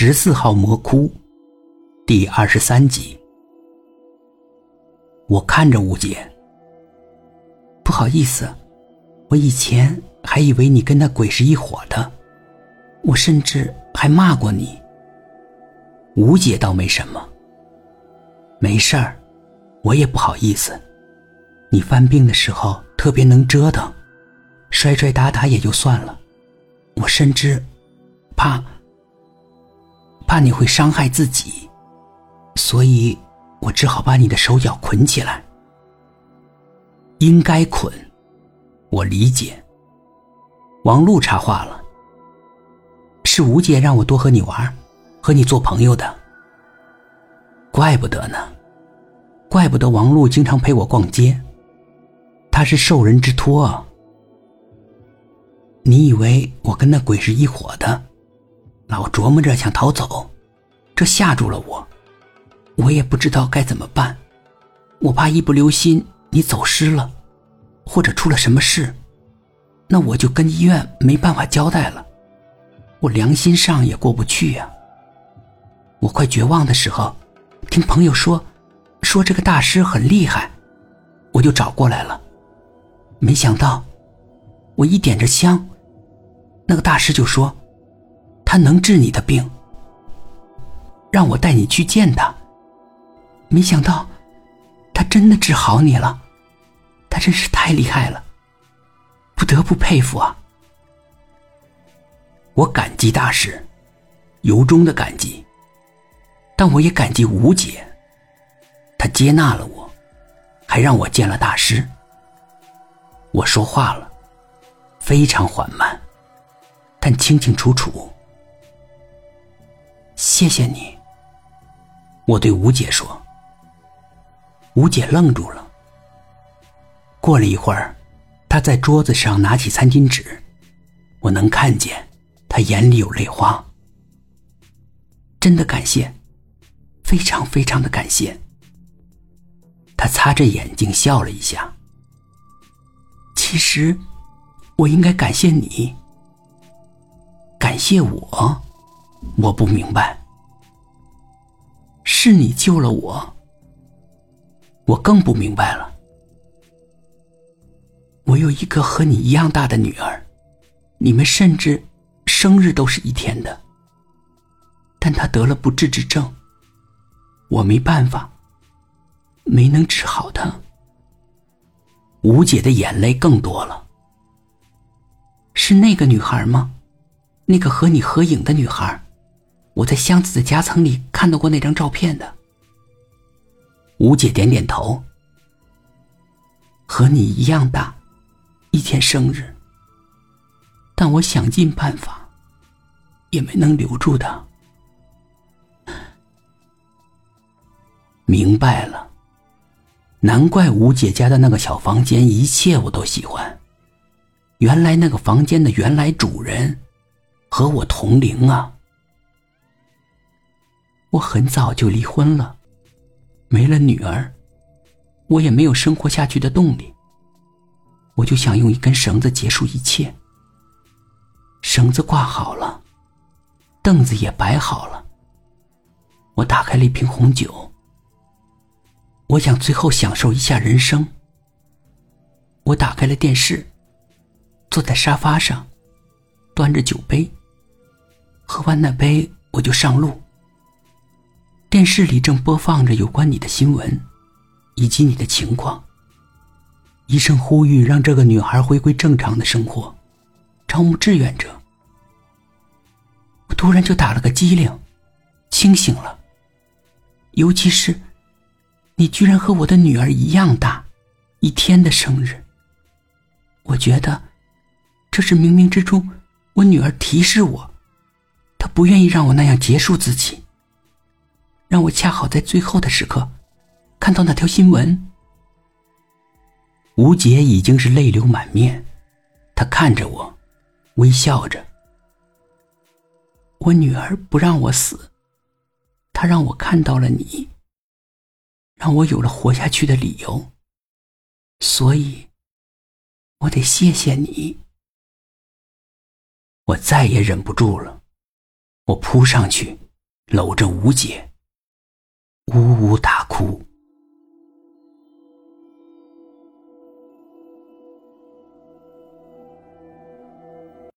十四号魔窟，第二十三集。我看着吴姐，不好意思，我以前还以为你跟那鬼是一伙的，我甚至还骂过你。吴姐倒没什么，没事儿，我也不好意思。你犯病的时候特别能折腾，摔摔打打也就算了，我甚至怕。怕你会伤害自己，所以我只好把你的手脚捆起来。应该捆，我理解。王璐插话了：“是吴姐让我多和你玩，和你做朋友的。怪不得呢，怪不得王璐经常陪我逛街，她是受人之托。你以为我跟那鬼是一伙的？”老琢磨着想逃走，这吓住了我，我也不知道该怎么办。我怕一不留心你走失了，或者出了什么事，那我就跟医院没办法交代了，我良心上也过不去呀。我快绝望的时候，听朋友说，说这个大师很厉害，我就找过来了。没想到，我一点着香，那个大师就说。他能治你的病，让我带你去见他。没想到，他真的治好你了，他真是太厉害了，不得不佩服啊！我感激大师，由衷的感激，但我也感激吴姐，她接纳了我，还让我见了大师。我说话了，非常缓慢，但清清楚楚。谢谢你，我对吴姐说。吴姐愣住了。过了一会儿，她在桌子上拿起餐巾纸，我能看见她眼里有泪花。真的感谢，非常非常的感谢。她擦着眼睛笑了一下。其实，我应该感谢你，感谢我。我不明白，是你救了我。我更不明白了。我有一个和你一样大的女儿，你们甚至生日都是一天的。但她得了不治之症，我没办法，没能治好她。吴姐的眼泪更多了。是那个女孩吗？那个和你合影的女孩？我在箱子的夹层里看到过那张照片的。吴姐点点头。和你一样大，一天生日。但我想尽办法，也没能留住他。明白了，难怪吴姐家的那个小房间一切我都喜欢。原来那个房间的原来主人，和我同龄啊。我很早就离婚了，没了女儿，我也没有生活下去的动力。我就想用一根绳子结束一切。绳子挂好了，凳子也摆好了。我打开了一瓶红酒，我想最后享受一下人生。我打开了电视，坐在沙发上，端着酒杯。喝完那杯，我就上路。电视里正播放着有关你的新闻，以及你的情况。医生呼吁让这个女孩回归正常的生活，招募志愿者。我突然就打了个激灵，清醒了。尤其是，你居然和我的女儿一样大，一天的生日。我觉得，这是冥冥之中，我女儿提示我，她不愿意让我那样结束自己。让我恰好在最后的时刻，看到那条新闻。吴杰已经是泪流满面，他看着我，微笑着。我女儿不让我死，她让我看到了你，让我有了活下去的理由。所以，我得谢谢你。我再也忍不住了，我扑上去。搂着吴姐，呜呜哒。